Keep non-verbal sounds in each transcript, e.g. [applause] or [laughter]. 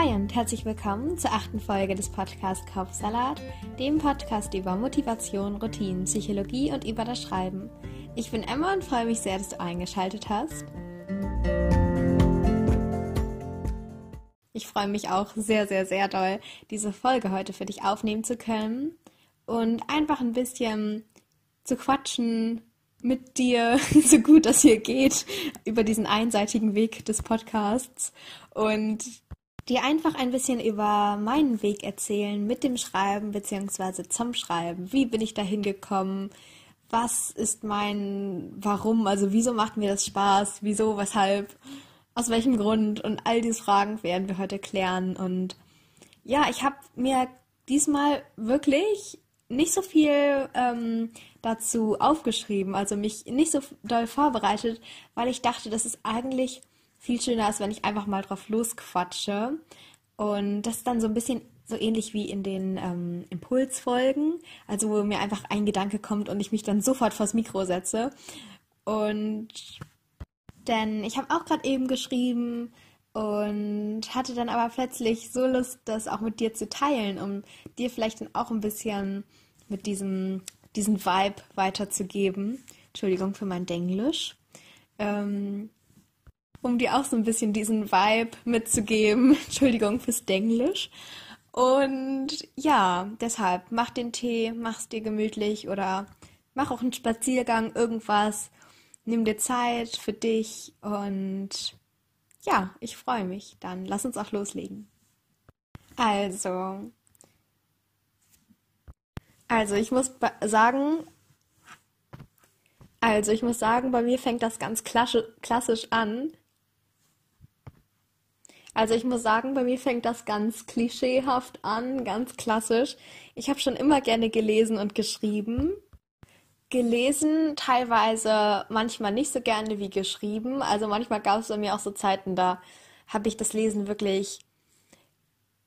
Hi und herzlich willkommen zur achten Folge des Podcasts Kopfsalat, dem Podcast über Motivation, Routinen, Psychologie und über das Schreiben. Ich bin Emma und freue mich sehr, dass du eingeschaltet hast. Ich freue mich auch sehr, sehr, sehr doll, diese Folge heute für dich aufnehmen zu können und einfach ein bisschen zu quatschen mit dir, [laughs] so gut das hier geht, über diesen einseitigen Weg des Podcasts und dir einfach ein bisschen über meinen Weg erzählen mit dem Schreiben beziehungsweise zum Schreiben. Wie bin ich dahin gekommen? Was ist mein Warum? Also wieso macht mir das Spaß? Wieso? Weshalb? Aus welchem Grund? Und all diese Fragen werden wir heute klären. Und ja, ich habe mir diesmal wirklich nicht so viel ähm, dazu aufgeschrieben, also mich nicht so doll vorbereitet, weil ich dachte, das ist eigentlich viel schöner ist, wenn ich einfach mal drauf losquatsche. Und das ist dann so ein bisschen so ähnlich wie in den ähm, Impulsfolgen, also wo mir einfach ein Gedanke kommt und ich mich dann sofort vors Mikro setze. Und denn ich habe auch gerade eben geschrieben und hatte dann aber plötzlich so Lust, das auch mit dir zu teilen, um dir vielleicht dann auch ein bisschen mit diesem diesen Vibe weiterzugeben. Entschuldigung für mein Denglisch. Ähm, um dir auch so ein bisschen diesen Vibe mitzugeben. [laughs] Entschuldigung fürs Denglisch. Und ja, deshalb mach den Tee, mach's dir gemütlich oder mach auch einen Spaziergang, irgendwas. Nimm dir Zeit für dich und ja, ich freue mich. Dann lass uns auch loslegen. Also, also ich muss sagen, also ich muss sagen, bei mir fängt das ganz klassisch an. Also ich muss sagen, bei mir fängt das ganz klischeehaft an, ganz klassisch. Ich habe schon immer gerne gelesen und geschrieben. Gelesen teilweise manchmal nicht so gerne wie geschrieben. Also manchmal gab es bei mir auch so Zeiten, da habe ich das Lesen wirklich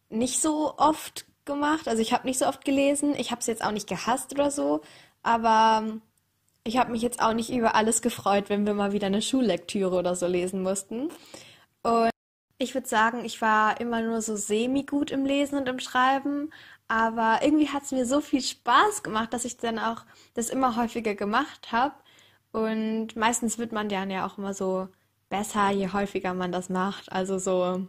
nicht so oft gemacht. Also ich habe nicht so oft gelesen. Ich habe es jetzt auch nicht gehasst oder so. Aber ich habe mich jetzt auch nicht über alles gefreut, wenn wir mal wieder eine Schullektüre oder so lesen mussten. Und ich würde sagen, ich war immer nur so semi-gut im Lesen und im Schreiben. Aber irgendwie hat es mir so viel Spaß gemacht, dass ich dann auch das immer häufiger gemacht habe. Und meistens wird man dann ja auch immer so besser, je häufiger man das macht. Also so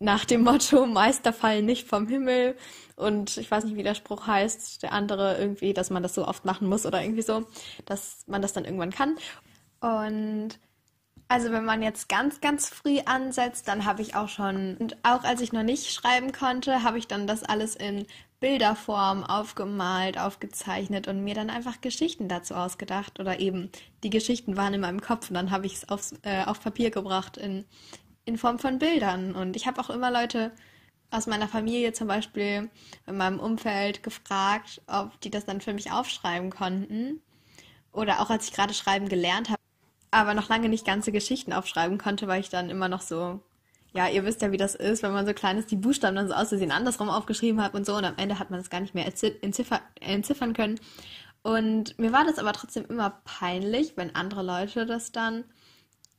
nach dem Motto, [laughs] Meister fallen nicht vom Himmel. Und ich weiß nicht, wie der Spruch heißt, der andere irgendwie, dass man das so oft machen muss oder irgendwie so, dass man das dann irgendwann kann. Und also wenn man jetzt ganz, ganz früh ansetzt, dann habe ich auch schon, und auch als ich noch nicht schreiben konnte, habe ich dann das alles in Bilderform aufgemalt, aufgezeichnet und mir dann einfach Geschichten dazu ausgedacht. Oder eben die Geschichten waren in meinem Kopf und dann habe ich es äh, auf Papier gebracht in in Form von Bildern. Und ich habe auch immer Leute aus meiner Familie zum Beispiel in meinem Umfeld gefragt, ob die das dann für mich aufschreiben konnten. Oder auch als ich gerade schreiben gelernt habe, aber noch lange nicht ganze Geschichten aufschreiben konnte, weil ich dann immer noch so, ja, ihr wisst ja, wie das ist, wenn man so klein ist, die Buchstaben dann so auszusehen andersrum aufgeschrieben hat und so und am Ende hat man das gar nicht mehr entziffern, entziffern können. Und mir war das aber trotzdem immer peinlich, wenn andere Leute das dann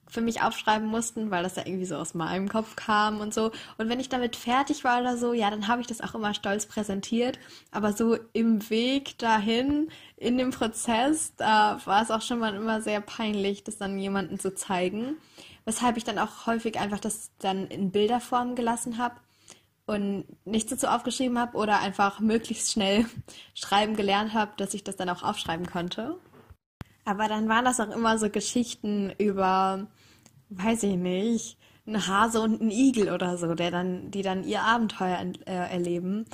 für mich aufschreiben mussten, weil das ja irgendwie so aus meinem Kopf kam und so. Und wenn ich damit fertig war oder so, ja, dann habe ich das auch immer stolz präsentiert. Aber so im Weg dahin, in dem Prozess, da war es auch schon mal immer sehr peinlich, das dann jemandem zu zeigen. Weshalb ich dann auch häufig einfach das dann in Bilderform gelassen habe und nichts dazu aufgeschrieben habe oder einfach möglichst schnell [laughs] schreiben gelernt habe, dass ich das dann auch aufschreiben konnte. Aber dann waren das auch immer so Geschichten über weiß ich nicht, ein Hase und ein Igel oder so, der dann, die dann ihr Abenteuer äh, erleben.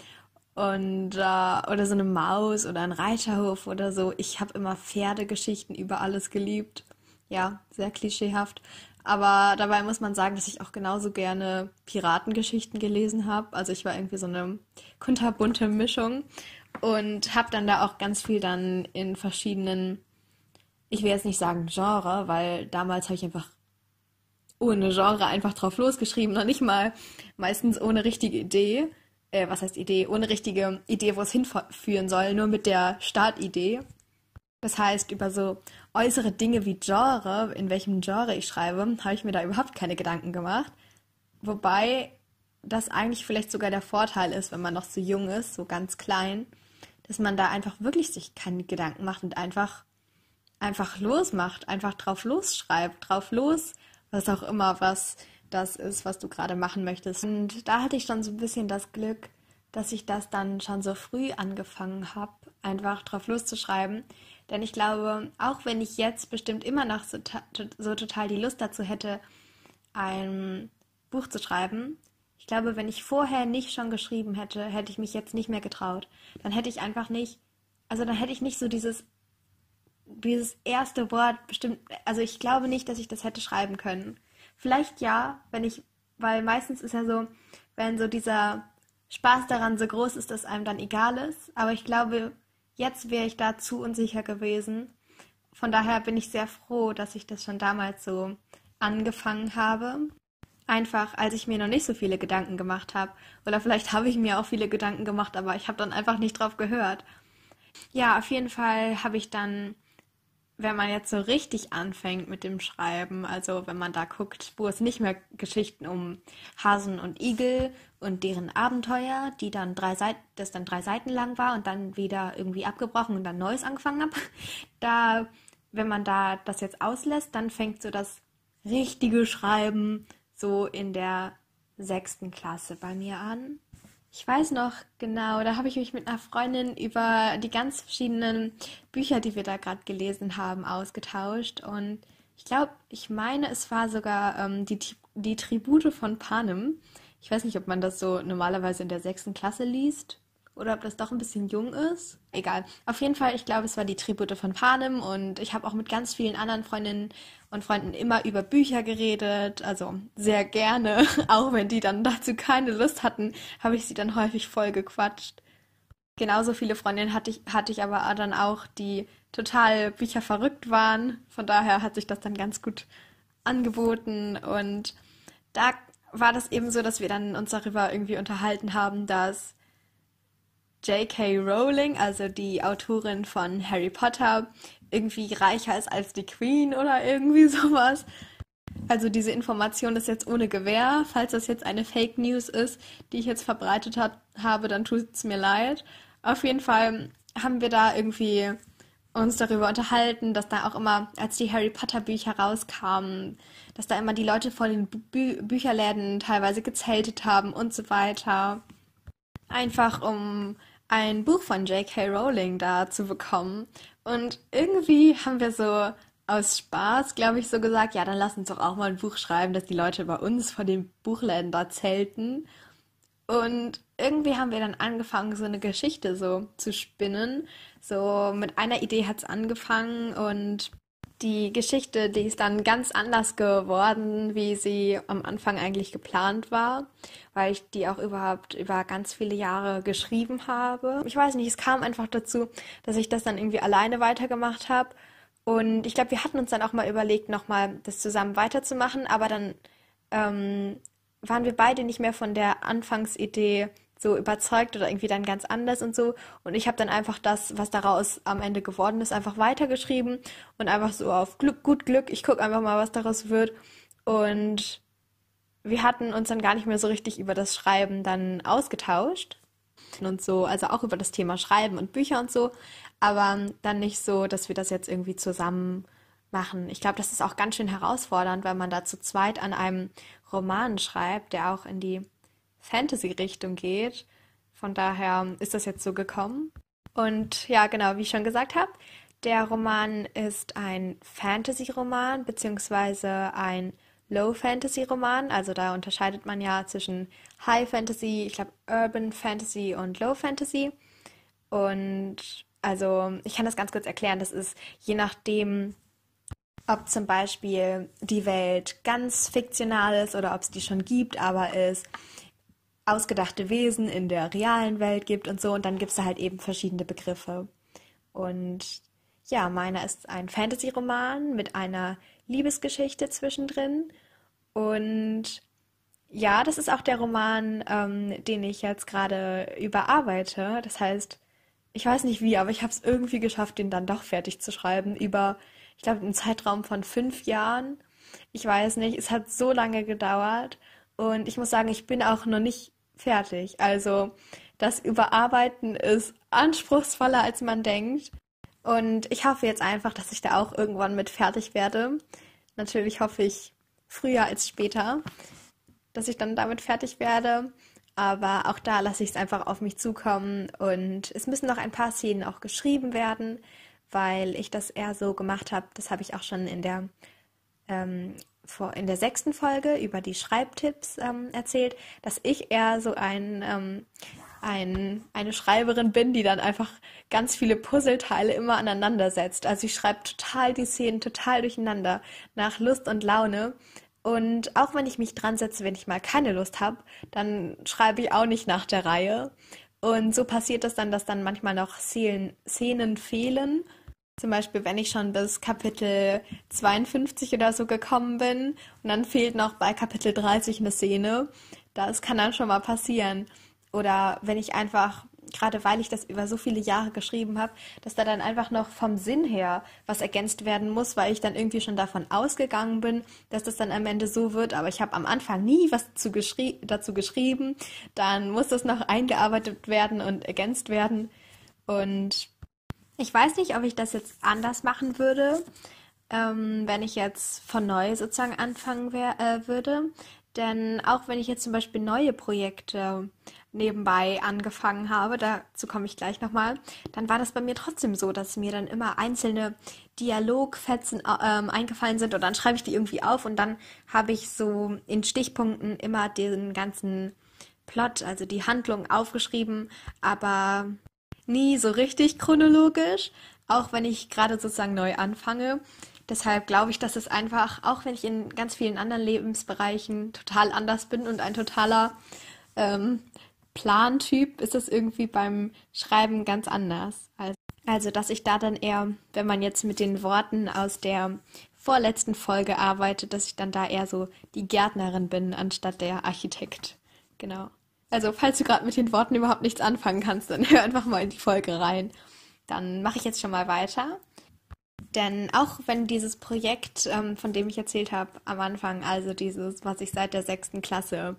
Und äh, oder so eine Maus oder ein Reiterhof oder so. Ich habe immer Pferdegeschichten über alles geliebt. Ja, sehr klischeehaft. Aber dabei muss man sagen, dass ich auch genauso gerne Piratengeschichten gelesen habe. Also ich war irgendwie so eine kunterbunte Mischung und habe dann da auch ganz viel dann in verschiedenen, ich will jetzt nicht sagen Genre, weil damals habe ich einfach ohne Genre einfach drauf losgeschrieben, noch nicht mal meistens ohne richtige Idee. Äh, was heißt Idee? Ohne richtige Idee, wo es hinführen soll, nur mit der Startidee. Das heißt, über so äußere Dinge wie Genre, in welchem Genre ich schreibe, habe ich mir da überhaupt keine Gedanken gemacht. Wobei das eigentlich vielleicht sogar der Vorteil ist, wenn man noch so jung ist, so ganz klein, dass man da einfach wirklich sich keine Gedanken macht und einfach, einfach losmacht, einfach drauf losschreibt, drauf los, was auch immer, was das ist, was du gerade machen möchtest. Und da hatte ich schon so ein bisschen das Glück, dass ich das dann schon so früh angefangen habe, einfach drauf loszuschreiben. Denn ich glaube, auch wenn ich jetzt bestimmt immer noch so, so total die Lust dazu hätte, ein Buch zu schreiben, ich glaube, wenn ich vorher nicht schon geschrieben hätte, hätte ich mich jetzt nicht mehr getraut. Dann hätte ich einfach nicht, also dann hätte ich nicht so dieses, dieses erste Wort bestimmt, also ich glaube nicht, dass ich das hätte schreiben können. Vielleicht ja, wenn ich, weil meistens ist ja so, wenn so dieser Spaß daran so groß ist, dass einem dann egal ist. Aber ich glaube, jetzt wäre ich da zu unsicher gewesen. Von daher bin ich sehr froh, dass ich das schon damals so angefangen habe. Einfach, als ich mir noch nicht so viele Gedanken gemacht habe. Oder vielleicht habe ich mir auch viele Gedanken gemacht, aber ich habe dann einfach nicht drauf gehört. Ja, auf jeden Fall habe ich dann, wenn man jetzt so richtig anfängt mit dem Schreiben, also wenn man da guckt, wo es nicht mehr Geschichten um Hasen und Igel und deren Abenteuer, die dann drei Seiten, das dann drei Seiten lang war und dann wieder irgendwie abgebrochen und dann Neues angefangen habe, [laughs] da, wenn man da das jetzt auslässt, dann fängt so das richtige Schreiben so in der sechsten Klasse bei mir an. Ich weiß noch genau, da habe ich mich mit einer Freundin über die ganz verschiedenen Bücher, die wir da gerade gelesen haben, ausgetauscht. Und ich glaube, ich meine, es war sogar ähm, die, die Tribute von Panem. Ich weiß nicht, ob man das so normalerweise in der sechsten Klasse liest oder ob das doch ein bisschen jung ist. Egal. Auf jeden Fall, ich glaube, es war die Tribute von Panem und ich habe auch mit ganz vielen anderen Freundinnen und Freunden immer über Bücher geredet, also sehr gerne, [laughs] auch wenn die dann dazu keine Lust hatten, habe ich sie dann häufig voll gequatscht. Genauso viele Freundinnen hatte ich, hatte ich aber dann auch, die total Bücher verrückt waren. Von daher hat sich das dann ganz gut angeboten und da war das eben so, dass wir dann uns darüber irgendwie unterhalten haben, dass J.K. Rowling, also die Autorin von Harry Potter, irgendwie reicher ist als die Queen oder irgendwie [laughs] sowas. Also diese Information ist jetzt ohne Gewähr. Falls das jetzt eine Fake News ist, die ich jetzt verbreitet hat, habe, dann tut es mir leid. Auf jeden Fall haben wir da irgendwie uns darüber unterhalten, dass da auch immer, als die Harry Potter Bücher rauskamen, dass da immer die Leute vor den Bü Bücherläden teilweise gezeltet haben und so weiter. Einfach um ein Buch von J.K. Rowling da zu bekommen. Und irgendwie haben wir so aus Spaß, glaube ich, so gesagt, ja, dann lass uns doch auch mal ein Buch schreiben, dass die Leute bei uns vor den Buchläden da zelten. Und irgendwie haben wir dann angefangen, so eine Geschichte so zu spinnen. So mit einer Idee hat es angefangen und die Geschichte, die ist dann ganz anders geworden, wie sie am Anfang eigentlich geplant war, weil ich die auch überhaupt über ganz viele Jahre geschrieben habe. Ich weiß nicht, es kam einfach dazu, dass ich das dann irgendwie alleine weitergemacht habe. Und ich glaube, wir hatten uns dann auch mal überlegt, nochmal das zusammen weiterzumachen, aber dann ähm, waren wir beide nicht mehr von der Anfangsidee so überzeugt oder irgendwie dann ganz anders und so. Und ich habe dann einfach das, was daraus am Ende geworden ist, einfach weitergeschrieben und einfach so auf Glück, gut Glück, ich gucke einfach mal, was daraus wird. Und wir hatten uns dann gar nicht mehr so richtig über das Schreiben dann ausgetauscht und so, also auch über das Thema Schreiben und Bücher und so, aber dann nicht so, dass wir das jetzt irgendwie zusammen machen. Ich glaube, das ist auch ganz schön herausfordernd, weil man da zu zweit an einem Roman schreibt, der auch in die Fantasy-Richtung geht. Von daher ist das jetzt so gekommen. Und ja, genau, wie ich schon gesagt habe, der Roman ist ein Fantasy-Roman beziehungsweise ein Low-Fantasy-Roman. Also da unterscheidet man ja zwischen High Fantasy, ich glaube Urban Fantasy und Low Fantasy. Und also ich kann das ganz kurz erklären. Das ist je nachdem, ob zum Beispiel die Welt ganz fiktional ist oder ob es die schon gibt, aber ist ausgedachte Wesen in der realen Welt gibt und so. Und dann gibt es da halt eben verschiedene Begriffe. Und ja, meiner ist ein Fantasy-Roman mit einer Liebesgeschichte zwischendrin. Und ja, das ist auch der Roman, ähm, den ich jetzt gerade überarbeite. Das heißt, ich weiß nicht wie, aber ich habe es irgendwie geschafft, den dann doch fertig zu schreiben über, ich glaube, einen Zeitraum von fünf Jahren. Ich weiß nicht, es hat so lange gedauert Und ich muss sagen, ich bin auch noch nicht fertig. Also das Überarbeiten ist anspruchsvoller, als man denkt. Und ich hoffe jetzt einfach, dass ich da auch irgendwann mit fertig werde. Natürlich hoffe ich früher als später, dass ich dann damit fertig werde. Aber auch da lasse ich es einfach auf mich zukommen. Und es müssen noch ein paar Szenen auch geschrieben werden, weil ich das eher so gemacht habe. Das habe ich auch schon in der ähm, vor, in der sechsten Folge über die Schreibtipps ähm, erzählt, dass ich eher so ein, ähm, ein, eine Schreiberin bin, die dann einfach ganz viele Puzzleteile immer aneinander setzt. Also ich schreibe total die Szenen total durcheinander nach Lust und Laune. Und auch wenn ich mich dran setze, wenn ich mal keine Lust habe, dann schreibe ich auch nicht nach der Reihe. Und so passiert es dann, dass dann manchmal noch Szenen, Szenen fehlen zum Beispiel, wenn ich schon bis Kapitel 52 oder so gekommen bin und dann fehlt noch bei Kapitel 30 eine Szene, das kann dann schon mal passieren. Oder wenn ich einfach, gerade weil ich das über so viele Jahre geschrieben habe, dass da dann einfach noch vom Sinn her was ergänzt werden muss, weil ich dann irgendwie schon davon ausgegangen bin, dass das dann am Ende so wird. Aber ich habe am Anfang nie was geschri dazu geschrieben. Dann muss das noch eingearbeitet werden und ergänzt werden. Und ich weiß nicht, ob ich das jetzt anders machen würde, ähm, wenn ich jetzt von neu sozusagen anfangen wär, äh, würde. Denn auch wenn ich jetzt zum Beispiel neue Projekte nebenbei angefangen habe, dazu komme ich gleich nochmal, dann war das bei mir trotzdem so, dass mir dann immer einzelne Dialogfetzen ähm, eingefallen sind und dann schreibe ich die irgendwie auf und dann habe ich so in Stichpunkten immer den ganzen Plot, also die Handlung aufgeschrieben, aber nie so richtig chronologisch, auch wenn ich gerade sozusagen neu anfange. Deshalb glaube ich, dass es einfach, auch wenn ich in ganz vielen anderen Lebensbereichen total anders bin und ein totaler ähm, Plantyp, ist es irgendwie beim Schreiben ganz anders. Also, also, dass ich da dann eher, wenn man jetzt mit den Worten aus der vorletzten Folge arbeitet, dass ich dann da eher so die Gärtnerin bin, anstatt der Architekt. Genau. Also, falls du gerade mit den Worten überhaupt nichts anfangen kannst, dann [laughs] hör einfach mal in die Folge rein. Dann mache ich jetzt schon mal weiter. Denn auch wenn dieses Projekt, ähm, von dem ich erzählt habe am Anfang, also dieses, was ich seit der sechsten Klasse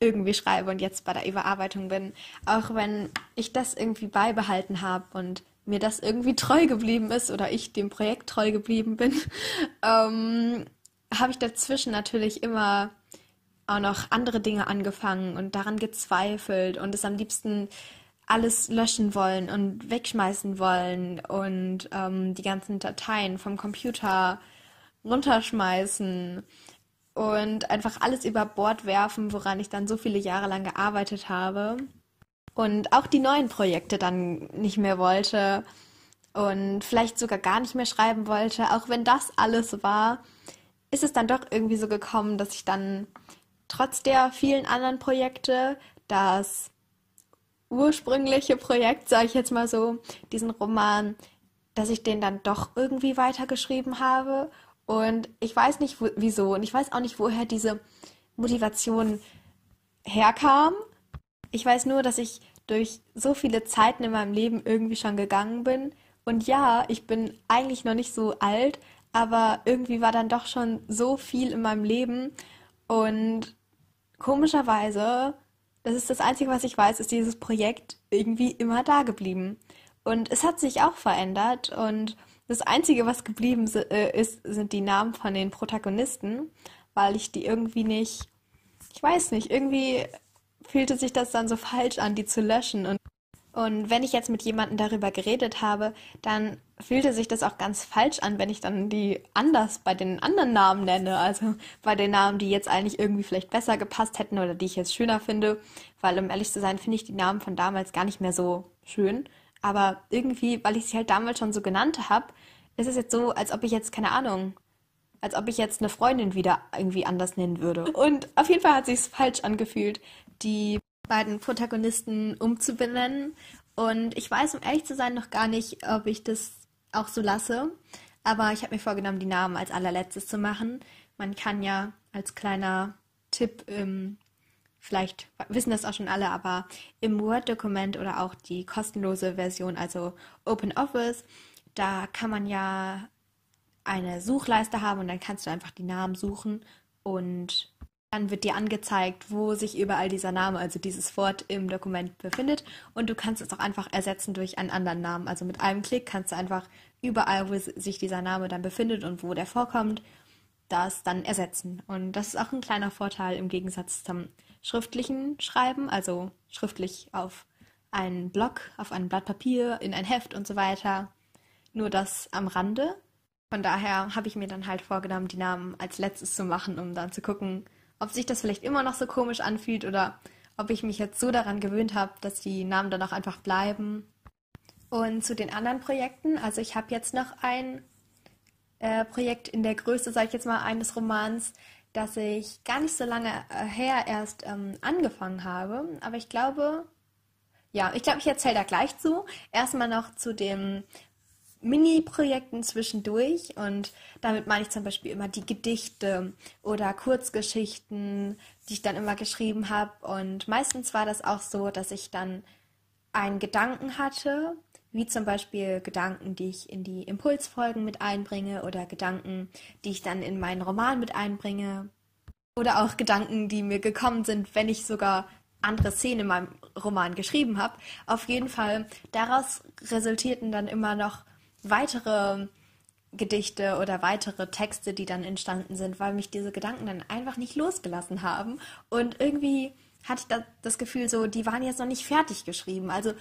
irgendwie schreibe und jetzt bei der Überarbeitung bin, auch wenn ich das irgendwie beibehalten habe und mir das irgendwie treu geblieben ist oder ich dem Projekt treu geblieben bin, [laughs] ähm, habe ich dazwischen natürlich immer auch noch andere Dinge angefangen und daran gezweifelt und es am liebsten alles löschen wollen und wegschmeißen wollen und ähm, die ganzen Dateien vom Computer runterschmeißen und einfach alles über Bord werfen, woran ich dann so viele Jahre lang gearbeitet habe und auch die neuen Projekte dann nicht mehr wollte und vielleicht sogar gar nicht mehr schreiben wollte. Auch wenn das alles war, ist es dann doch irgendwie so gekommen, dass ich dann trotz der vielen anderen Projekte das ursprüngliche Projekt, sage ich jetzt mal so, diesen Roman, dass ich den dann doch irgendwie weitergeschrieben habe. Und ich weiß nicht wieso und ich weiß auch nicht, woher diese Motivation herkam. Ich weiß nur, dass ich durch so viele Zeiten in meinem Leben irgendwie schon gegangen bin. Und ja, ich bin eigentlich noch nicht so alt, aber irgendwie war dann doch schon so viel in meinem Leben. Und komischerweise, das ist das Einzige, was ich weiß, ist dieses Projekt irgendwie immer da geblieben. Und es hat sich auch verändert und das Einzige, was geblieben äh, ist, sind die Namen von den Protagonisten, weil ich die irgendwie nicht, ich weiß nicht, irgendwie fühlte sich das dann so falsch an, die zu löschen. Und und wenn ich jetzt mit jemandem darüber geredet habe, dann fühlte sich das auch ganz falsch an, wenn ich dann die anders bei den anderen Namen nenne. Also bei den Namen, die jetzt eigentlich irgendwie vielleicht besser gepasst hätten oder die ich jetzt schöner finde. Weil um ehrlich zu sein, finde ich die Namen von damals gar nicht mehr so schön. Aber irgendwie, weil ich sie halt damals schon so genannt habe, ist es jetzt so, als ob ich jetzt, keine Ahnung, als ob ich jetzt eine Freundin wieder irgendwie anders nennen würde. Und auf jeden Fall hat sich falsch angefühlt, die beiden Protagonisten umzubenennen. Und ich weiß, um ehrlich zu sein, noch gar nicht, ob ich das auch so lasse. Aber ich habe mir vorgenommen, die Namen als allerletztes zu machen. Man kann ja als kleiner Tipp, ähm, vielleicht wissen das auch schon alle, aber im Word-Dokument oder auch die kostenlose Version, also OpenOffice, da kann man ja eine Suchleiste haben und dann kannst du einfach die Namen suchen und Dann wird dir angezeigt, wo sich überall dieser Name, also dieses Wort im Dokument befindet. Und du kannst es auch einfach ersetzen durch einen anderen Namen. Also mit einem Klick kannst du einfach überall, wo sich dieser Name dann befindet und wo der vorkommt, das dann ersetzen. Und das ist auch ein kleiner Vorteil im Gegensatz zum schriftlichen Schreiben, also schriftlich auf einen Block, auf ein Blatt Papier, in ein Heft und so weiter. Nur das am Rande. Von daher habe ich mir dann halt vorgenommen, die Namen als letztes zu machen, um dann zu gucken, ob sich das vielleicht immer noch so komisch anfühlt oder ob ich mich jetzt so daran gewöhnt habe, dass die Namen dann auch einfach bleiben. Und zu den anderen Projekten, also ich habe jetzt noch ein äh, Projekt in der Größe, sage ich jetzt mal, eines Romans, das ich gar nicht so lange äh, her erst ähm, angefangen habe. Aber ich glaube, ja, ich glaube, ich erzähle da gleich zu. Erstmal noch zu den Mini-Projekten zwischendurch. Und damit meine ich zum Beispiel immer die Gedichte oder Kurzgeschichten, die ich dann immer geschrieben habe. Und meistens war das auch so, dass ich dann einen Gedanken hatte wie zum Beispiel Gedanken, die ich in die Impulsfolgen mit einbringe oder Gedanken, die ich dann in meinen Roman mit einbringe oder auch Gedanken, die mir gekommen sind, wenn ich sogar andere Szenen in meinem Roman geschrieben habe. Auf jeden Fall, daraus resultierten dann immer noch weitere Gedichte oder weitere Texte, die dann entstanden sind, weil mich diese Gedanken dann einfach nicht losgelassen haben. Und irgendwie hatte ich das Gefühl so, die waren jetzt noch nicht fertig geschrieben. Also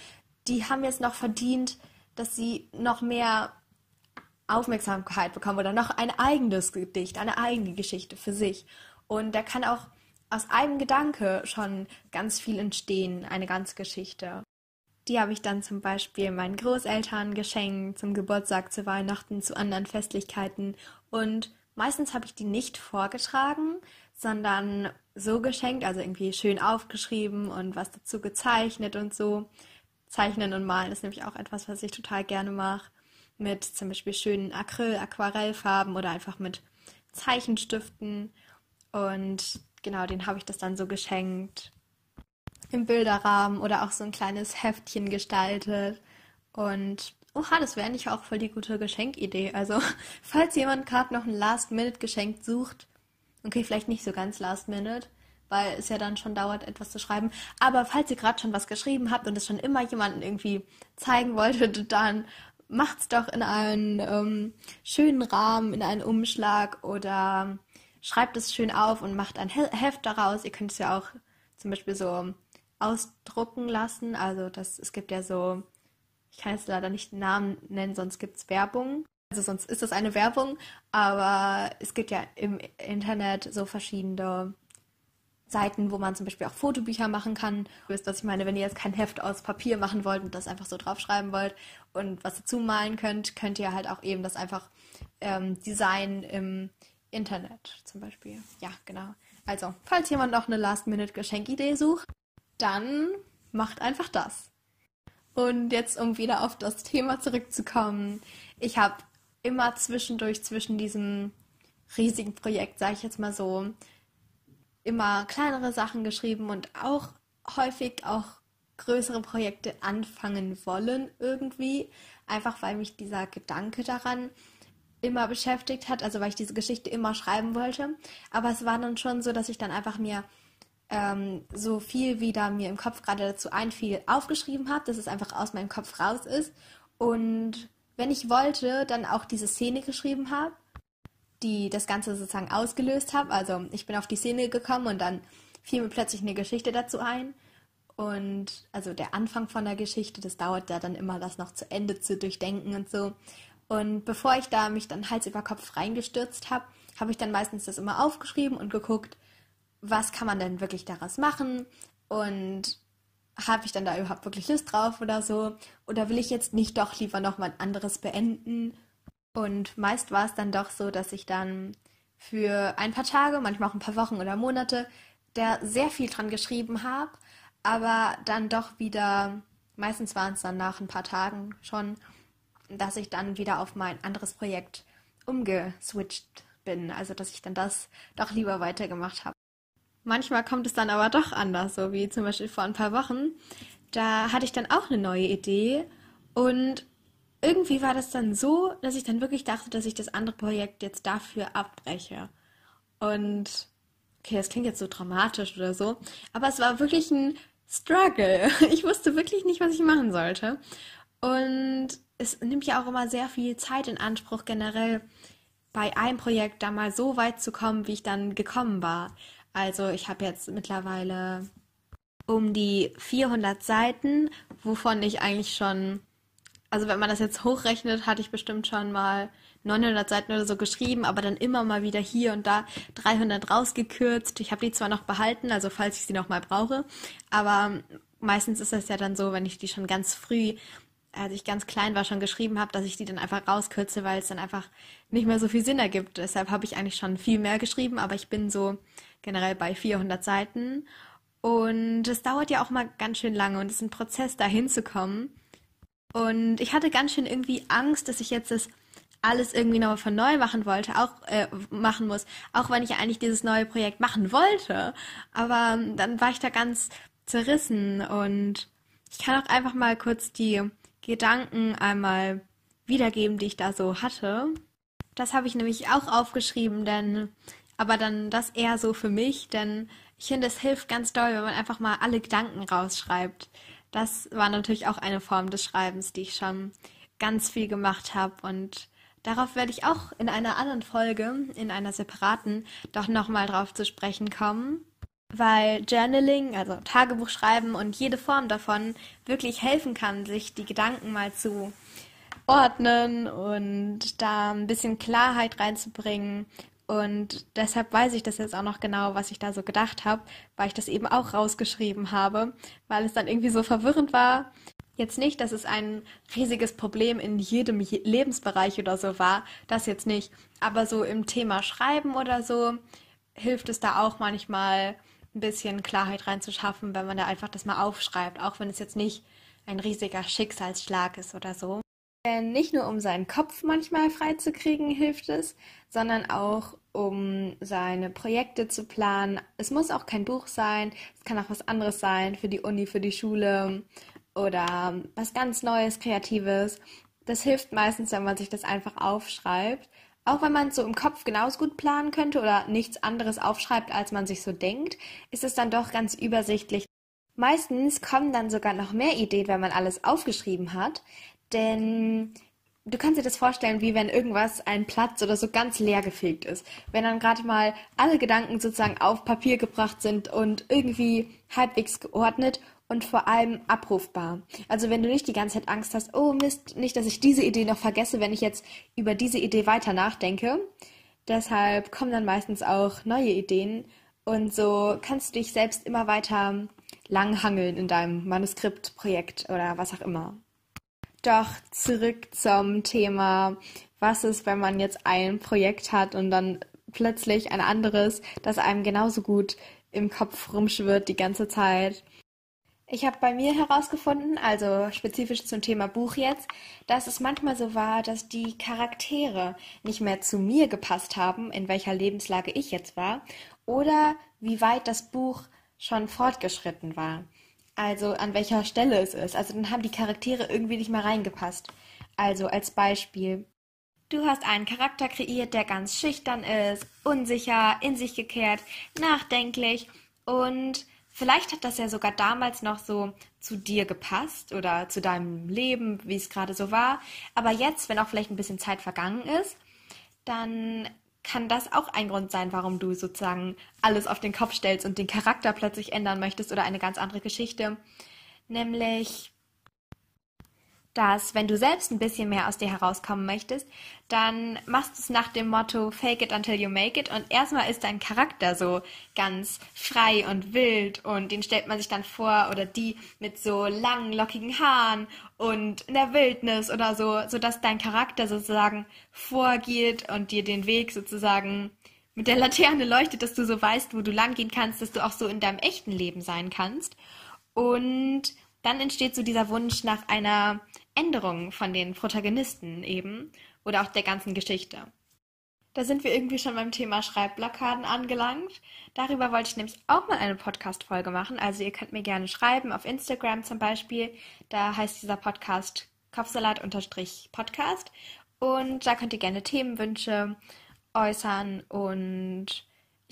die haben jetzt noch verdient, dass sie noch mehr Aufmerksamkeit bekommen oder noch ein eigenes Gedicht, eine eigene Geschichte für sich. Und da kann auch aus einem Gedanke schon ganz viel entstehen, eine ganze Geschichte. Die habe ich dann zum Beispiel meinen Großeltern geschenkt, zum Geburtstag, zu Weihnachten, zu anderen Festlichkeiten. Und meistens habe ich die nicht vorgetragen, sondern so geschenkt, also irgendwie schön aufgeschrieben und was dazu gezeichnet und so. Zeichnen und Malen ist nämlich auch etwas, was ich total gerne mache. Mit zum Beispiel schönen Acryl, Aquarellfarben oder einfach mit Zeichenstiften. Und genau, den habe ich das dann so geschenkt. Im Bilderrahmen oder auch so ein kleines Heftchen gestaltet. Und oha, das wäre eigentlich auch voll die gute Geschenkidee. Also, [laughs] falls jemand gerade noch ein Last-Minute-Geschenk sucht, okay, vielleicht nicht so ganz Last-Minute, weil es ja dann schon dauert, etwas zu schreiben. Aber falls ihr gerade schon was geschrieben habt und es schon immer jemanden irgendwie zeigen wolltet, [laughs] dann macht's doch in einen ähm, schönen Rahmen, in einen Umschlag oder schreibt es schön auf und macht ein Heft daraus. Ihr könnt es ja auch zum Beispiel so ausdrucken lassen. Also das, es gibt ja so, ich kann jetzt leider nicht den Namen nennen, sonst gibt es Werbung. Also sonst ist das eine Werbung, aber es gibt ja im Internet so verschiedene Seiten, wo man zum Beispiel auch Fotobücher machen kann. Du wisst, was ich meine, wenn ihr jetzt kein Heft aus Papier machen wollt und das einfach so draufschreiben wollt und was dazu malen könnt, könnt ihr halt auch eben das einfach ähm, designen im Internet zum Beispiel. Ja, genau. Also, falls jemand noch eine Last-Minute-Geschenkidee sucht, dann macht einfach das. Und jetzt, um wieder auf das Thema zurückzukommen, ich habe immer zwischendurch zwischen diesem riesigen Projekt, sage ich jetzt mal so, immer kleinere Sachen geschrieben und auch häufig auch größere Projekte anfangen wollen irgendwie, einfach weil mich dieser Gedanke daran immer beschäftigt hat, also weil ich diese Geschichte immer schreiben wollte. Aber es war dann schon so, dass ich dann einfach mir ähm, so viel wieder mir im Kopf gerade dazu einfiel, aufgeschrieben habe, dass es einfach aus meinem Kopf raus ist. Und wenn ich wollte, dann auch diese Szene geschrieben habe die das Ganze sozusagen ausgelöst habe. Also ich bin auf die Szene gekommen und dann fiel mir plötzlich eine Geschichte dazu ein. Und also der Anfang von der Geschichte, das dauert ja dann immer, das noch zu Ende zu durchdenken und so. Und bevor ich da mich dann Hals über Kopf reingestürzt habe, habe ich dann meistens das immer aufgeschrieben und geguckt, was kann man denn wirklich daraus machen und habe ich dann da überhaupt wirklich Lust drauf oder so? Oder will ich jetzt nicht doch lieber noch mal anderes beenden und meist war es dann doch so, dass ich dann für ein paar Tage, manchmal auch ein paar Wochen oder Monate, da sehr viel dran geschrieben habe, aber dann doch wieder, meistens waren es dann nach ein paar Tagen schon, dass ich dann wieder auf mein anderes Projekt umgeswitcht bin, also dass ich dann das doch lieber weitergemacht habe. Manchmal kommt es dann aber doch anders, so wie zum Beispiel vor ein paar Wochen. Da hatte ich dann auch eine neue Idee und irgendwie war das dann so, dass ich dann wirklich dachte, dass ich das andere Projekt jetzt dafür abbreche. Und okay, das klingt jetzt so dramatisch oder so, aber es war wirklich ein Struggle. [laughs] Ich wusste wirklich nicht, was ich machen sollte. Und es nimmt ja auch immer sehr viel Zeit in Anspruch, generell bei einem Projekt da mal so weit zu kommen, wie ich dann gekommen war. Also ich habe jetzt mittlerweile um die 400 Seiten, wovon ich eigentlich schon, also wenn man das jetzt hochrechnet, hatte ich bestimmt schon mal 900 Seiten oder so geschrieben, aber dann immer mal wieder hier und da 300 rausgekürzt. Ich habe die zwar noch behalten, also falls ich sie noch mal brauche, aber meistens ist es ja dann so, wenn ich die schon ganz früh, als ich ganz klein war, schon geschrieben habe, dass ich die dann einfach rauskürze, weil es dann einfach nicht mehr so viel Sinn ergibt. Deshalb habe ich eigentlich schon viel mehr geschrieben, aber ich bin so generell bei 400 Seiten und es dauert ja auch mal ganz schön lange und es ist ein Prozess, da hinzukommen. Und ich hatte ganz schön irgendwie Angst, dass ich jetzt das alles irgendwie nochmal von neu machen wollte, auch äh, machen muss, auch wenn ich ja eigentlich dieses neue Projekt machen wollte. Aber dann war ich da ganz zerrissen und ich kann auch einfach mal kurz die Gedanken einmal wiedergeben, die ich da so hatte. Das habe ich nämlich auch aufgeschrieben, denn aber dann das eher so für mich, denn ich finde, es hilft ganz doll, wenn man einfach mal alle Gedanken rausschreibt. Das war natürlich auch eine Form des Schreibens, die ich schon ganz viel gemacht habe und Darauf werde ich auch in einer anderen Folge, in einer separaten, doch nochmal drauf zu sprechen kommen, weil Journaling, also Tagebuch schreiben und jede Form davon wirklich helfen kann, sich die Gedanken mal zu ordnen und da ein bisschen Klarheit reinzubringen. Und deshalb weiß ich das jetzt auch noch genau, was ich da so gedacht habe, weil ich das eben auch rausgeschrieben habe, weil es dann irgendwie so verwirrend war, Jetzt nicht, dass es ein riesiges Problem in jedem Lebensbereich oder so war, das jetzt nicht. Aber so im Thema Schreiben oder so hilft es da auch manchmal ein bisschen Klarheit reinzuschaffen, wenn man da einfach das mal aufschreibt, auch wenn es jetzt nicht ein riesiger Schicksalsschlag ist oder so. Denn nicht nur um seinen Kopf manchmal freizukriegen hilft es, sondern auch um seine Projekte zu planen. Es muss auch kein Buch sein, es kann auch was anderes sein für die Uni, für die Schule oder was ganz Neues, Kreatives. Das hilft meistens, wenn man sich das einfach aufschreibt. Auch wenn man es so im Kopf genauso gut planen könnte oder nichts anderes aufschreibt, als man sich so denkt, ist es dann doch ganz übersichtlich. Meistens kommen dann sogar noch mehr Ideen, wenn man alles aufgeschrieben hat, denn du kannst dir das vorstellen, wie wenn irgendwas ein Platz oder so ganz leer gefegt ist. Wenn dann gerade mal alle Gedanken sozusagen auf Papier gebracht sind und irgendwie halbwegs geordnet und vor allem abrufbar. Also wenn du nicht die ganze Zeit Angst hast, oh Mist, nicht, dass ich diese Idee noch vergesse, wenn ich jetzt über diese Idee weiter nachdenke. Deshalb kommen dann meistens auch neue Ideen und so kannst du dich selbst immer weiter langhangeln in deinem Manuskriptprojekt oder was auch immer. Doch zurück zum Thema, was ist, wenn man jetzt ein Projekt hat und dann plötzlich ein anderes, das einem genauso gut im Kopf rumschwirrt die ganze Zeit. Ich habe bei mir herausgefunden, also spezifisch zum Thema Buch jetzt, dass es manchmal so war, dass die Charaktere nicht mehr zu mir gepasst haben, in welcher Lebenslage ich jetzt war, oder wie weit das Buch schon fortgeschritten war. Also an welcher Stelle es ist. Also dann haben die Charaktere irgendwie nicht mehr reingepasst. Also als Beispiel. Du hast einen Charakter kreiert, der ganz schüchtern ist, unsicher, in sich gekehrt, nachdenklich und Vielleicht hat das ja sogar damals noch so zu dir gepasst oder zu deinem Leben, wie es gerade so war. Aber jetzt, wenn auch vielleicht ein bisschen Zeit vergangen ist, dann kann das auch ein Grund sein, warum du sozusagen alles auf den Kopf stellst und den Charakter plötzlich ändern möchtest oder eine ganz andere Geschichte. Nämlich dass wenn du selbst ein bisschen mehr aus dir herauskommen möchtest, dann machst du es nach dem Motto Fake it until you make it und erstmal ist dein Charakter so ganz frei und wild und den stellt man sich dann vor oder die mit so langen, lockigen Haaren und in der Wildnis oder so, sodass dein Charakter sozusagen vorgeht und dir den Weg sozusagen mit der Laterne leuchtet, dass du so weißt, wo du lang gehen kannst, dass du auch so in deinem echten Leben sein kannst. Und dann entsteht so dieser Wunsch nach einer Änderung von den Protagonisten eben oder auch der ganzen Geschichte. Da sind wir irgendwie schon beim Thema Schreibblockaden angelangt. Darüber wollte ich nämlich auch mal eine Podcast-Folge machen. Also ihr könnt mir gerne schreiben, auf Instagram zum Beispiel. Da heißt dieser Podcast Kopfsalat-Podcast. Und da könnt ihr gerne Themenwünsche äußern. Und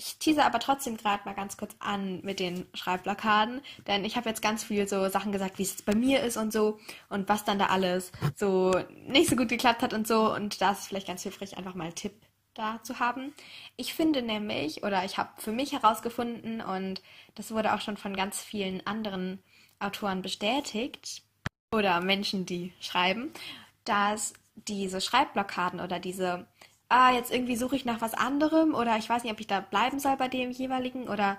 Ich tease aber trotzdem gerade mal ganz kurz an mit den Schreibblockaden, denn ich habe jetzt ganz viel so Sachen gesagt, wie es bei mir ist und so und was dann da alles so nicht so gut geklappt hat und so und da ist vielleicht ganz hilfreich, einfach mal einen Tipp da zu haben. Ich finde nämlich, oder ich habe für mich herausgefunden und das wurde auch schon von ganz vielen anderen Autoren bestätigt oder Menschen, die schreiben, dass diese Schreibblockaden oder diese ah, jetzt irgendwie suche ich nach was anderem oder ich weiß nicht, ob ich da bleiben soll bei dem jeweiligen oder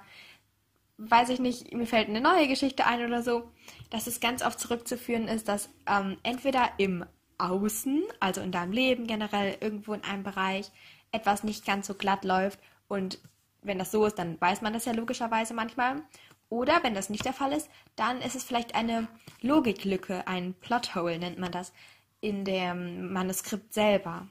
weiß ich nicht, mir fällt eine neue Geschichte ein oder so, dass es ganz oft zurückzuführen ist, dass ähm, entweder im Außen, also in deinem Leben generell, irgendwo in einem Bereich, etwas nicht ganz so glatt läuft und wenn das so ist, dann weiß man das ja logischerweise manchmal. Oder wenn das nicht der Fall ist, dann ist es vielleicht eine Logiklücke, ein Plothole nennt man das, in dem Manuskript selber.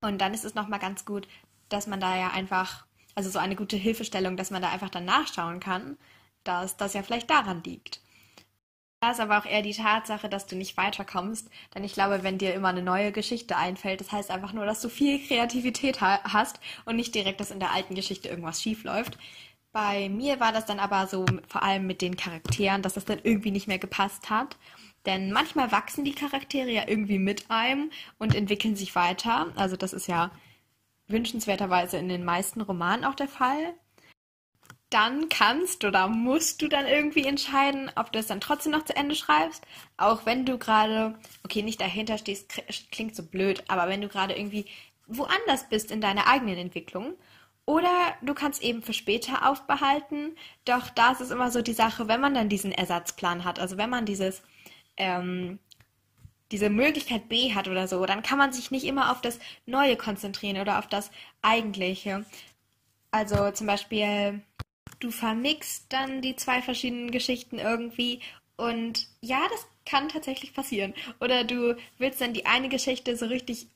Und dann ist es nochmal ganz gut, dass man da ja einfach, also so eine gute Hilfestellung, dass man da einfach dann nachschauen kann, dass das ja vielleicht daran liegt. Da ist aber auch eher die Tatsache, dass du nicht weiterkommst, denn ich glaube, wenn dir immer eine neue Geschichte einfällt, das heißt einfach nur, dass du viel Kreativität ha hast und nicht direkt, dass in der alten Geschichte irgendwas schief läuft. Bei mir war das dann aber so, vor allem mit den Charakteren, dass das dann irgendwie nicht mehr gepasst hat. Denn manchmal wachsen die Charaktere ja irgendwie mit einem und entwickeln sich weiter. Also das ist ja wünschenswerterweise in den meisten Romanen auch der Fall. Dann kannst oder musst du dann irgendwie entscheiden, ob du es dann trotzdem noch zu Ende schreibst. Auch wenn du gerade, okay, nicht dahinter stehst, klingt so blöd, aber wenn du gerade irgendwie woanders bist in deiner eigenen Entwicklung. Oder du kannst eben für später aufbehalten. Doch da ist es immer so die Sache, wenn man dann diesen Ersatzplan hat, also wenn man dieses ähm, diese Möglichkeit B hat oder so, dann kann man sich nicht immer auf das Neue konzentrieren oder auf das Eigentliche. Also zum Beispiel, du vermixst dann die zwei verschiedenen Geschichten irgendwie und ja, das kann tatsächlich passieren. Oder du willst dann die eine Geschichte so richtig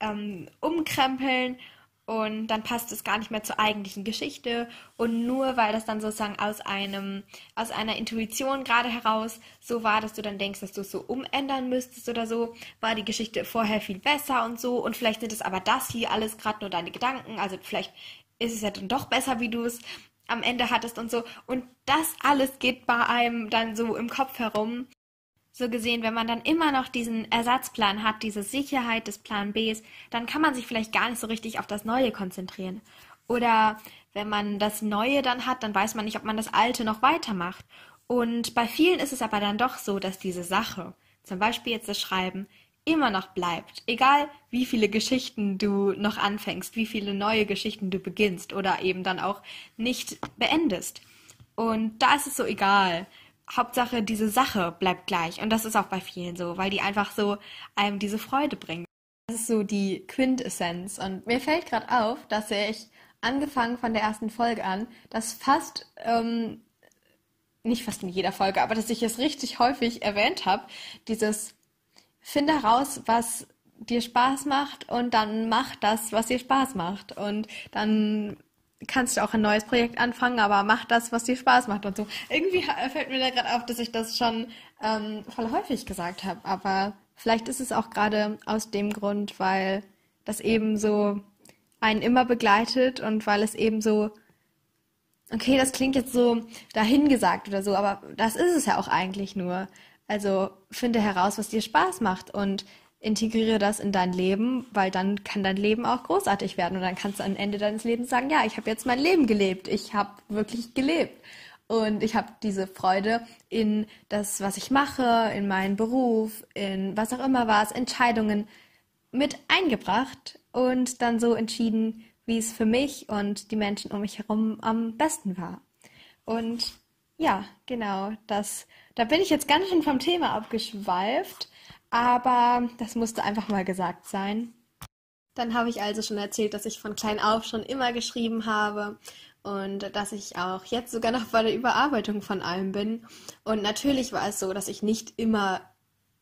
ähm, umkrempeln und dann passt es gar nicht mehr zur eigentlichen Geschichte. Und nur weil das dann sozusagen aus einem aus einer Intuition gerade heraus so war, dass du dann denkst, dass du es so umändern müsstest oder so, war die Geschichte vorher viel besser und so. Und vielleicht sind es aber das hier alles gerade nur deine Gedanken, also vielleicht ist es ja dann doch besser, wie du es am Ende hattest und so. Und das alles geht bei einem dann so im Kopf herum so gesehen, wenn man dann immer noch diesen Ersatzplan hat, diese Sicherheit des Plan Bs, dann kann man sich vielleicht gar nicht so richtig auf das Neue konzentrieren. Oder wenn man das Neue dann hat, dann weiß man nicht, ob man das Alte noch weitermacht. Und bei vielen ist es aber dann doch so, dass diese Sache, zum Beispiel jetzt das Schreiben, immer noch bleibt. Egal, wie viele Geschichten du noch anfängst, wie viele neue Geschichten du beginnst oder eben dann auch nicht beendest. Und da ist es so egal. Hauptsache, diese Sache bleibt gleich. Und das ist auch bei vielen so, weil die einfach so einem diese Freude bringen. Das ist so die Quintessenz. Und mir fällt gerade auf, dass ich angefangen von der ersten Folge an, dass fast, ähm, nicht fast in jeder Folge, aber dass ich es richtig häufig erwähnt habe, dieses finde heraus, was dir Spaß macht und dann mach das, was dir Spaß macht. Und dann kannst du auch ein neues Projekt anfangen, aber mach das, was dir Spaß macht und so. Irgendwie fällt mir da gerade auf, dass ich das schon ähm, voll häufig gesagt habe, aber vielleicht ist es auch gerade aus dem Grund, weil das eben so einen immer begleitet und weil es eben so, okay, das klingt jetzt so dahingesagt oder so, aber das ist es ja auch eigentlich nur. Also finde heraus, was dir Spaß macht und integriere das in dein Leben, weil dann kann dein Leben auch großartig werden und dann kannst du am Ende deines Lebens sagen, ja, ich habe jetzt mein Leben gelebt, ich habe wirklich gelebt und ich habe diese Freude in das, was ich mache, in meinen Beruf, in was auch immer war es, Entscheidungen mit eingebracht und dann so entschieden, wie es für mich und die Menschen um mich herum am besten war. Und ja, genau, das, da bin ich jetzt ganz schön vom Thema abgeschweift. Aber das musste einfach mal gesagt sein. Dann habe ich also schon erzählt, dass ich von klein auf schon immer geschrieben habe und dass ich auch jetzt sogar noch bei der Überarbeitung von allem bin. Und natürlich war es so, dass ich nicht immer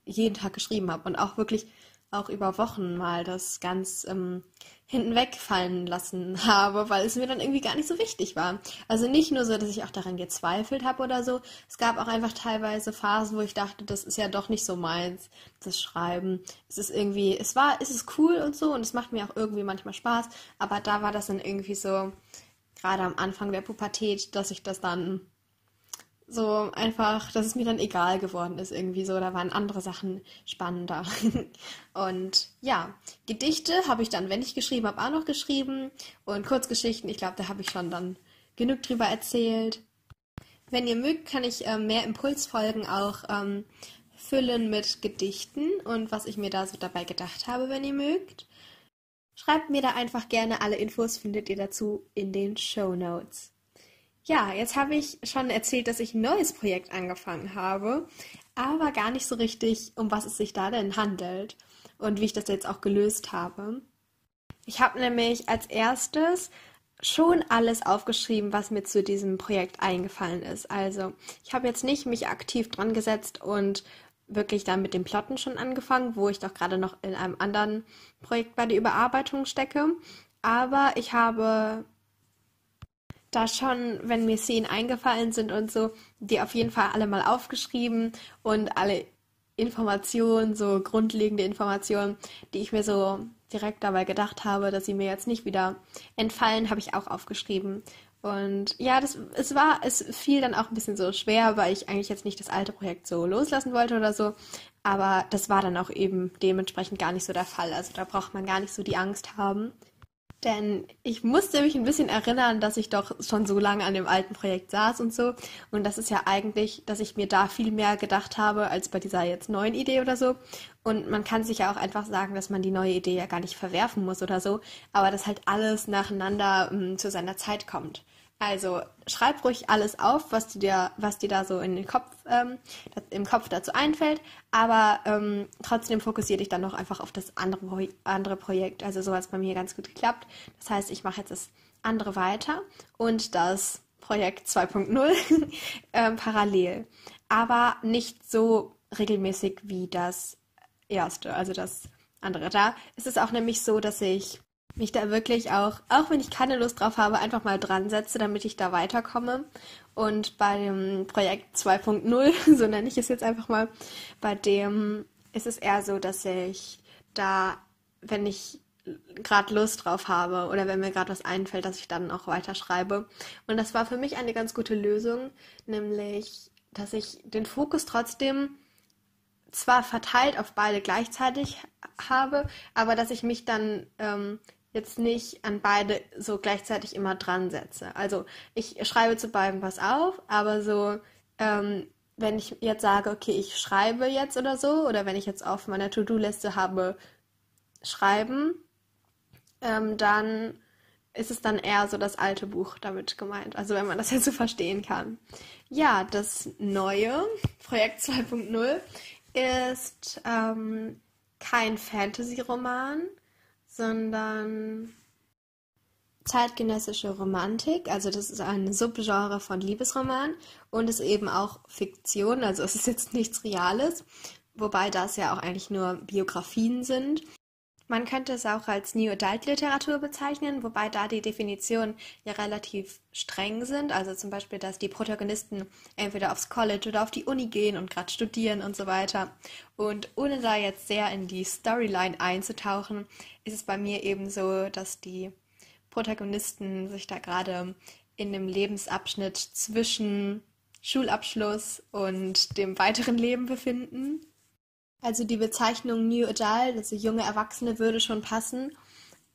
jeden Tag geschrieben habe und auch wirklich auch über Wochen mal das ganz ähm, hinten wegfallen lassen [laughs] habe, weil es mir dann irgendwie gar nicht so wichtig war. Also nicht nur so, dass ich auch daran gezweifelt habe oder so. Es gab auch einfach teilweise Phasen, wo ich dachte, das ist ja doch nicht so meins, das Schreiben. Es ist irgendwie, es war, es ist cool und so und es macht mir auch irgendwie manchmal Spaß, aber da war das dann irgendwie so, gerade am Anfang der Pubertät, dass ich das dann so einfach, dass es mir dann egal geworden ist irgendwie so, da waren andere Sachen spannender. [laughs] und ja, Gedichte habe ich dann, wenn ich geschrieben habe, auch noch geschrieben und Kurzgeschichten, ich glaube, da habe ich schon dann genug drüber erzählt. Wenn ihr mögt, kann ich äh, mehr Impulsfolgen auch ähm, füllen mit Gedichten und was ich mir da so dabei gedacht habe, wenn ihr mögt. Schreibt mir da einfach gerne alle Infos, findet ihr dazu in den Show Notes. Ja, jetzt habe ich schon erzählt, dass ich ein neues Projekt angefangen habe, aber gar nicht so richtig, um was es sich da denn handelt und wie ich das jetzt auch gelöst habe. Ich habe nämlich als erstes schon alles aufgeschrieben, was mir zu diesem Projekt eingefallen ist. Also, ich habe jetzt nicht mich aktiv dran gesetzt und wirklich dann mit dem Plotten schon angefangen, wo ich doch gerade noch in einem anderen Projekt bei der Überarbeitung stecke. Aber ich habe da schon, wenn mir Szenen eingefallen sind und so, die auf jeden Fall alle mal aufgeschrieben und alle Informationen, so grundlegende Informationen, die ich mir so direkt dabei gedacht habe, dass sie mir jetzt nicht wieder entfallen, habe ich auch aufgeschrieben. Und ja, das, es war, es fiel dann auch ein bisschen so schwer, weil ich eigentlich jetzt nicht das alte Projekt so loslassen wollte oder so. Aber das war dann auch eben dementsprechend gar nicht so der Fall. Also da braucht man gar nicht so die Angst haben. Denn ich musste mich ein bisschen erinnern, dass ich doch schon so lange an dem alten Projekt saß und so. Und das ist ja eigentlich, dass ich mir da viel mehr gedacht habe als bei dieser jetzt neuen Idee oder so. Und man kann sich ja auch einfach sagen, dass man die neue Idee ja gar nicht verwerfen muss oder so. Aber dass halt alles nacheinander mh, hm, zu seiner Zeit kommt. Also schreib ruhig alles auf, was dir, was dir da so in den Kopf, ähm, im Kopf dazu einfällt, aber ähm, trotzdem fokussiere dich dann noch einfach auf das andere, andere Projekt. Also so hat es bei mir ganz gut geklappt. Das heißt, ich mache jetzt das andere weiter und das Projekt 2.0 [laughs] ähm, parallel. Aber nicht so regelmäßig wie das erste, also das andere. Da ist es auch nämlich so, dass ich mich da wirklich auch, auch wenn ich keine Lust drauf habe, einfach mal dran setze, damit ich da weiterkomme. Und bei dem Projekt 2.0, [laughs] so nenne ich es jetzt einfach mal, bei dem ist es eher so, dass ich da, wenn ich gerade Lust drauf habe oder wenn mir gerade was einfällt, dass ich dann auch weiterschreibe. Und das war für mich eine ganz gute Lösung, nämlich, dass ich den Fokus trotzdem zwar verteilt auf beide gleichzeitig habe, aber dass ich mich dann ähm, jetzt nicht an beide so gleichzeitig immer dran setze. Also ich schreibe zu beiden was auf, aber so, ähm, wenn ich jetzt sage, okay, ich schreibe jetzt oder so, oder wenn ich jetzt auf meiner To-Do-Liste habe, schreiben, ähm, dann ist es dann eher so das alte Buch damit gemeint. Also wenn man das [laughs] jetzt so verstehen kann. Ja, das neue Projekt 2.0 ist ähm, kein Fantasy-Roman, sondern zeitgenössische Romantik. Also das ist ein Subgenre von Liebesroman und ist eben auch Fiktion. Also es ist jetzt nichts Reales, wobei das ja auch eigentlich nur Biografien sind. Man könnte es auch als New Adult Literatur bezeichnen, wobei da die Definitionen ja relativ streng sind. Also zum Beispiel, dass die Protagonisten entweder aufs College oder auf die Uni gehen und gerade studieren und so weiter. Und ohne da jetzt sehr in die Storyline einzutauchen, ist es bei mir eben so, dass die Protagonisten sich da gerade in einem Lebensabschnitt zwischen Schulabschluss und dem weiteren Leben befinden. Also die Bezeichnung New Adult, also junge Erwachsene, würde schon passen.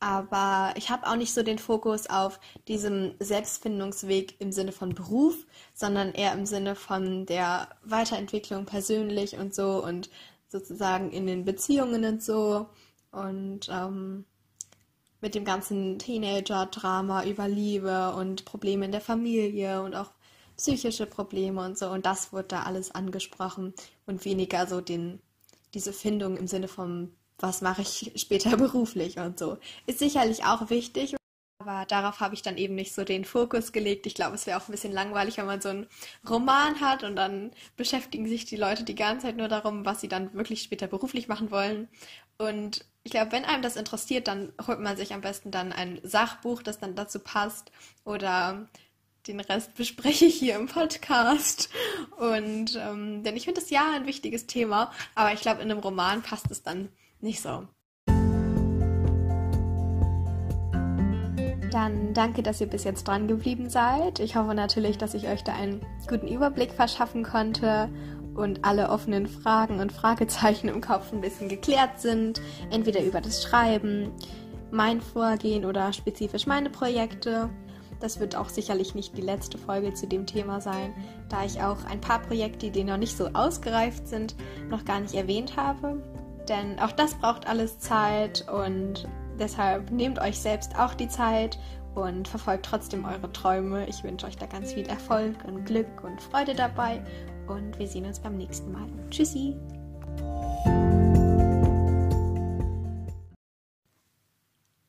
Aber ich habe auch nicht so den Fokus auf diesem Selbstfindungsweg im Sinne von Beruf, sondern eher im Sinne von der Weiterentwicklung persönlich und so und sozusagen in den Beziehungen und so. Und ähm, mit dem ganzen Teenager-Drama über Liebe und Probleme in der Familie und auch psychische Probleme und so. Und das wird da alles angesprochen und weniger so den diese Findung im Sinne von, was mache ich [laughs] später beruflich und so. Ist sicherlich auch wichtig, aber darauf habe ich dann eben nicht so den Fokus gelegt. Ich glaube, es wäre auch ein bisschen langweilig, wenn man so einen Roman hat und dann beschäftigen sich die Leute die ganze Zeit nur darum, was sie dann wirklich später beruflich machen wollen. Und ich glaube, wenn einem das interessiert, dann holt man sich am besten dann ein Sachbuch, das dann dazu passt oder den Rest bespreche ich hier im Podcast. Und ähm, denn ich finde das ja ein wichtiges Thema, aber ich glaube, in einem Roman passt es dann nicht so. Dann danke, dass ihr bis jetzt dran geblieben seid. Ich hoffe natürlich, dass ich euch da einen guten Überblick verschaffen konnte und alle offenen Fragen und Fragezeichen im Kopf ein bisschen geklärt sind. Entweder über das Schreiben, mein Vorgehen oder spezifisch meine Projekte. Das wird auch sicherlich nicht die letzte Folge zu dem Thema sein, da ich auch ein paar Projekte, die noch nicht so ausgereift sind, noch gar nicht erwähnt habe. Denn auch das braucht alles Zeit und deshalb nehmt euch selbst auch die Zeit und verfolgt trotzdem eure Träume. Ich wünsche euch da ganz viel Erfolg und Glück und Freude dabei und wir sehen uns beim nächsten Mal. Tschüssi!